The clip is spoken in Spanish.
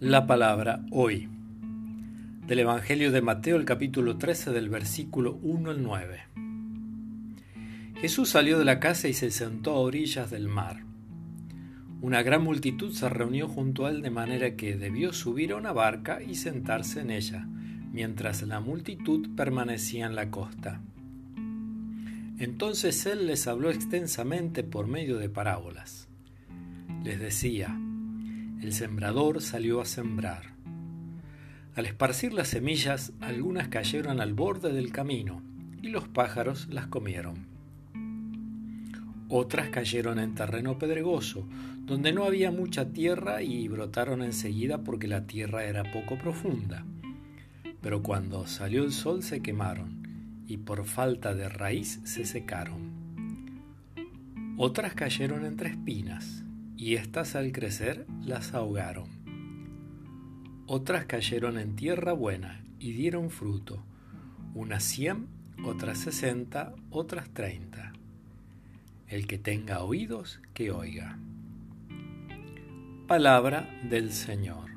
La palabra hoy. Del Evangelio de Mateo, el capítulo 13, del versículo 1 al 9. Jesús salió de la casa y se sentó a orillas del mar. Una gran multitud se reunió junto a él de manera que debió subir a una barca y sentarse en ella, mientras la multitud permanecía en la costa. Entonces él les habló extensamente por medio de parábolas. Les decía, el sembrador salió a sembrar. Al esparcir las semillas, algunas cayeron al borde del camino y los pájaros las comieron. Otras cayeron en terreno pedregoso, donde no había mucha tierra y brotaron enseguida porque la tierra era poco profunda. Pero cuando salió el sol se quemaron y por falta de raíz se secaron. Otras cayeron entre espinas y éstas al crecer las ahogaron. Otras cayeron en tierra buena y dieron fruto, unas cien, otras sesenta, otras treinta. El que tenga oídos, que oiga. Palabra del Señor.